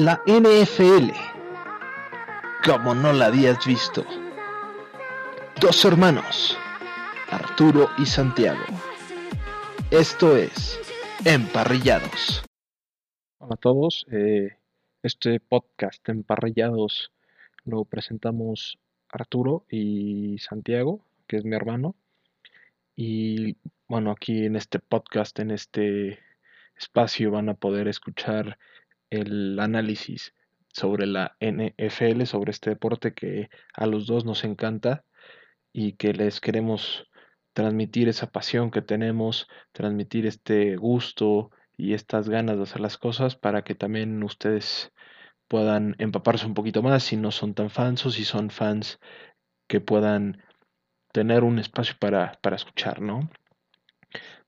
la NFL, como no la habías visto. Dos hermanos, Arturo y Santiago. Esto es Emparrillados. Hola a todos, eh, este podcast Emparrillados lo presentamos Arturo y Santiago, que es mi hermano. Y bueno, aquí en este podcast, en este espacio, van a poder escuchar el análisis sobre la NFL, sobre este deporte que a los dos nos encanta y que les queremos transmitir esa pasión que tenemos, transmitir este gusto y estas ganas de hacer las cosas para que también ustedes puedan empaparse un poquito más si no son tan fans o si son fans que puedan tener un espacio para, para escuchar, ¿no?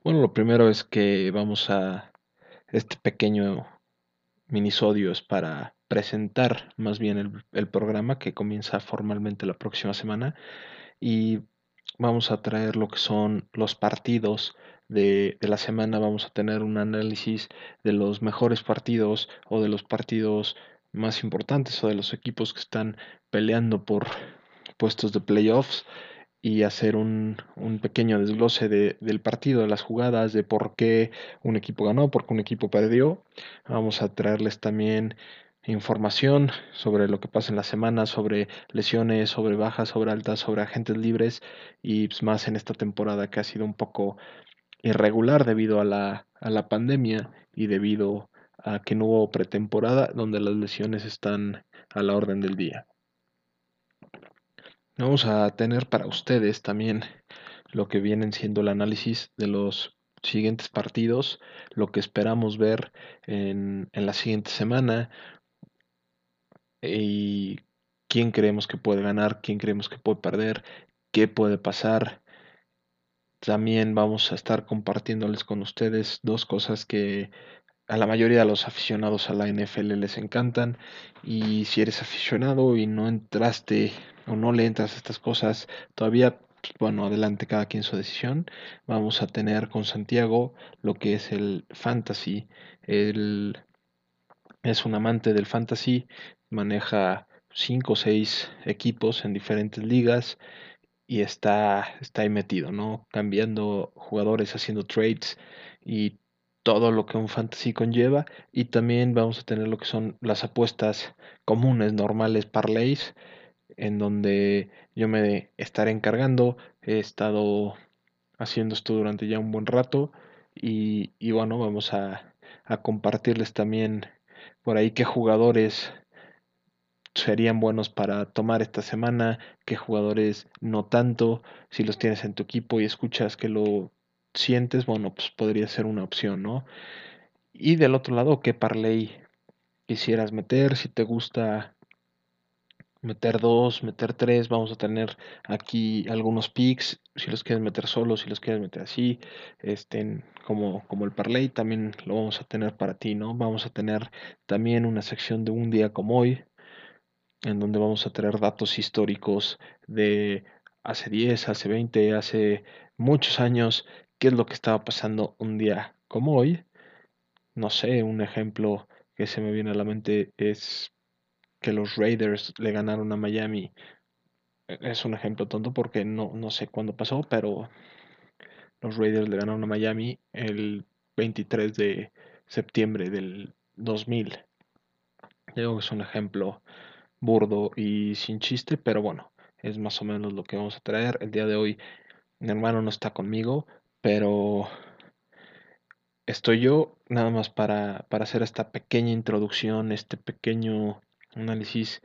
Bueno, lo primero es que vamos a este pequeño minisodio es para presentar más bien el, programa que comienza formalmente la próxima semana y vamos a traer lo que son los partidos de, de, la semana. Vamos a tener un análisis de los mejores partidos o de los partidos más importantes o de los equipos que están peleando por puestos de playoffs y hacer un, un pequeño desglose de, del partido, de las jugadas, de por qué un equipo ganó, por qué un equipo perdió. Vamos a traerles también información sobre lo que pasa en la semana, sobre lesiones, sobre bajas, sobre altas, sobre agentes libres y pues, más en esta temporada que ha sido un poco irregular debido a la, a la pandemia y debido a que no hubo pretemporada donde las lesiones están a la orden del día. Vamos a tener para ustedes también lo que vienen siendo el análisis de los siguientes partidos, lo que esperamos ver en, la siguiente semana y quién creemos que puede ganar, quién creemos que puede perder, qué puede pasar. También vamos a estar compartiéndoles con ustedes dos cosas que a la mayoría de los aficionados a la NFL les encantan y si eres aficionado y no entraste o no le entras a estas cosas todavía pues, bueno adelante cada quien su decisión. Vamos a tener con Santiago lo que es el fantasy. Él es un amante del fantasy maneja cinco o seis equipos en diferentes ligas y está, está ahí metido, ¿no? Cambiando jugadores, haciendo trades y todo lo que un fantasy conlleva. Y también vamos a tener lo que son las apuestas comunes, normales, parlays, en donde yo me estaré encargando. He estado haciendo esto durante ya un buen rato y, y bueno, vamos a, a compartirles también por ahí qué jugadores serían buenos para tomar esta semana, qué jugadores no tanto, si los tienes en tu equipo y escuchas que lo sientes, bueno, pues podría ser una opción, ¿no? Y del otro lado, ¿qué parlay quisieras meter? Si te gusta meter dos, meter tres, vamos a tener aquí algunos picks, si los quieres meter solos, si los quieres meter así, estén como, como el parlay, también lo vamos a tener para ti, ¿no? Vamos a tener también una sección de un día como hoy, en donde vamos a tener datos históricos de hace 10, hace 20, hace muchos años qué es lo que estaba pasando un día como hoy. No sé, un ejemplo que se me viene a la mente es que los Raiders le ganaron a Miami. E, es un ejemplo tonto porque no, no sé cuándo pasó, pero los Raiders le ganaron a Miami el 23 de septiembre del 2000. Digo que es un ejemplo burdo y sin chiste, pero bueno, es más o menos lo que vamos a traer. El día de hoy mi hermano no está conmigo, pero estoy yo nada más para, para hacer esta pequeña introducción, este pequeño análisis.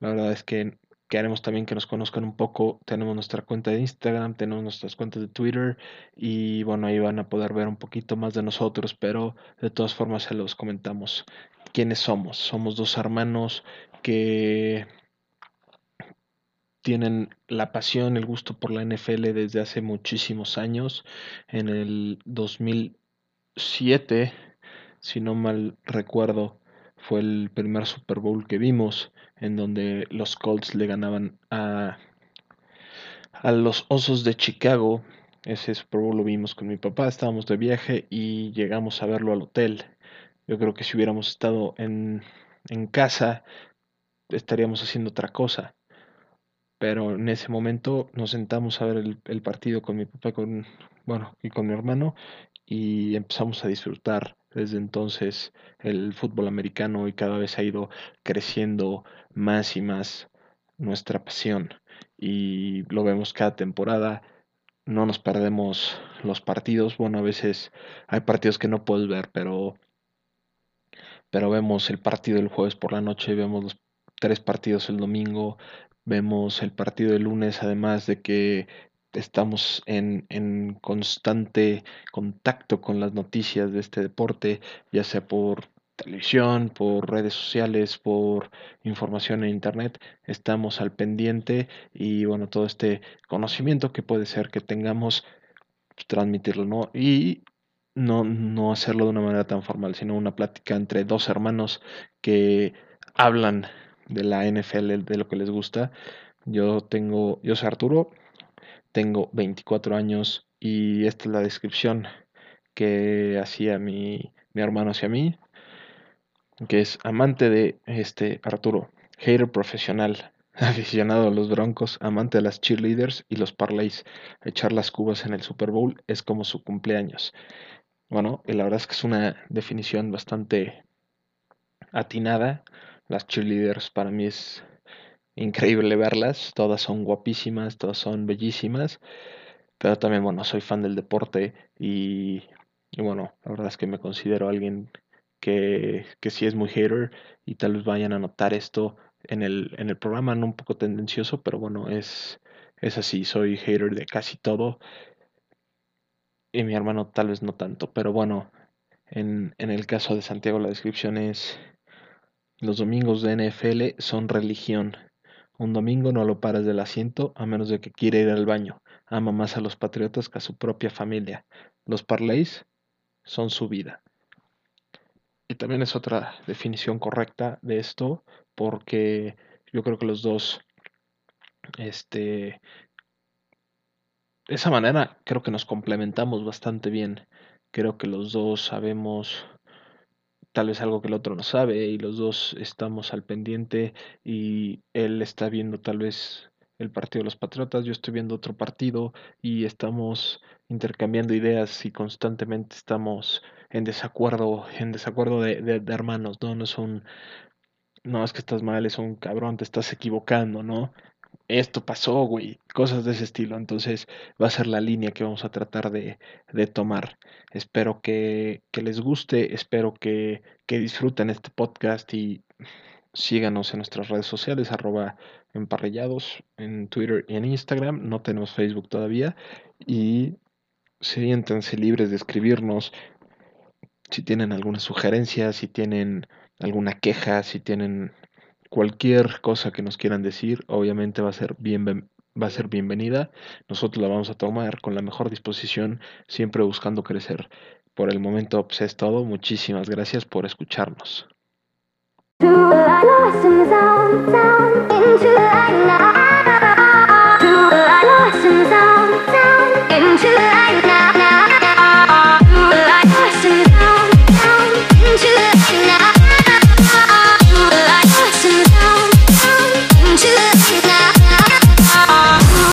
La verdad es que queremos también que nos conozcan un poco. Tenemos nuestra cuenta de Instagram, tenemos nuestras cuentas de Twitter y bueno, ahí van a poder ver un poquito más de nosotros, pero de todas formas se los comentamos. ¿Quiénes somos? Somos dos hermanos que tienen la pasión, el gusto por la NFL desde hace muchísimos años. En el 2007, si no mal recuerdo, fue el primer Super Bowl que vimos, en donde los Colts le ganaban a, a los Osos de Chicago. Ese Super Bowl lo vimos con mi papá, estábamos de viaje y llegamos a verlo al hotel. Yo creo que si hubiéramos estado en en casa, estaríamos haciendo otra cosa. Pero en ese momento nos sentamos a ver el, partido con mi papá con, bueno, y con mi hermano y empezamos a disfrutar desde entonces el fútbol americano y cada vez ha ido creciendo más y más nuestra pasión. Y lo vemos cada temporada no nos perdemos los partidos. Bueno a veces hay partidos que no puedes ver pero pero vemos el partido el jueves por la noche vemos los tres partidos el domingo vemos el partido el lunes además de que estamos en, en, constante contacto con las noticias de este deporte, ya sea por televisión, por redes sociales, por información en internet, estamos al pendiente y bueno, todo este conocimiento que puede ser que tengamos, pues, transmitirlo, ¿no? Y no, no hacerlo de una manera tan formal, sino una plática entre dos hermanos que hablan de la NFL, de lo que les gusta. Yo tengo, yo soy Arturo, tengo 24 años y esta es la descripción que hacía mi, mi hermano hacia mí, que es amante de este Arturo, hater profesional, aficionado a los broncos, amante de las cheerleaders y los parlays. Echar las cubas en el Super Bowl es como su cumpleaños. Bueno, y la verdad es que es una definición bastante atinada. Las cheerleaders para mí es increíble verlas, todas son guapísimas, todas son bellísimas, pero también, bueno, soy fan del deporte y, bueno, la verdad es que me considero alguien que, que sí es muy hater y tal vez vayan a notar esto en el, en el programa, no un poco tendencioso, pero bueno, es, es así, soy hater de casi todo y mi hermano tal vez no tanto, pero bueno, en, en el caso de Santiago la descripción es los domingos de NFL son religión. Un domingo no lo paras del asiento a menos de que quiera ir al baño. Ama más a los patriotas que a su propia familia. Los parlays son su vida. Y también es otra definición correcta de esto, porque yo creo que los dos, este, de esa manera creo que nos complementamos bastante bien. Creo que los dos sabemos tal vez algo que el otro no sabe y los dos estamos al pendiente y él está viendo tal vez el partido de los Patriotas, yo estoy viendo otro partido y estamos intercambiando ideas y constantemente estamos en desacuerdo, en desacuerdo de, de, de hermanos, ¿no? No es un, no es que estás mal, es un cabrón, te estás equivocando, ¿no? Esto pasó, güey, cosas de ese estilo. Entonces va a ser la línea que vamos a tratar de, de tomar. Espero que, que, les guste, espero que, que, disfruten este podcast y síganos en nuestras redes sociales, arroba emparrillados en Twitter y en Instagram. No tenemos Facebook todavía y siéntanse libres de escribirnos si tienen alguna sugerencia, si tienen alguna queja, si tienen cualquier cosa que nos quieran decir, obviamente va a ser bien, va a ser bienvenida. Nosotros la vamos a tomar con la mejor disposición, siempre buscando crecer. Por el momento, pues es todo. Muchísimas gracias por escucharnos.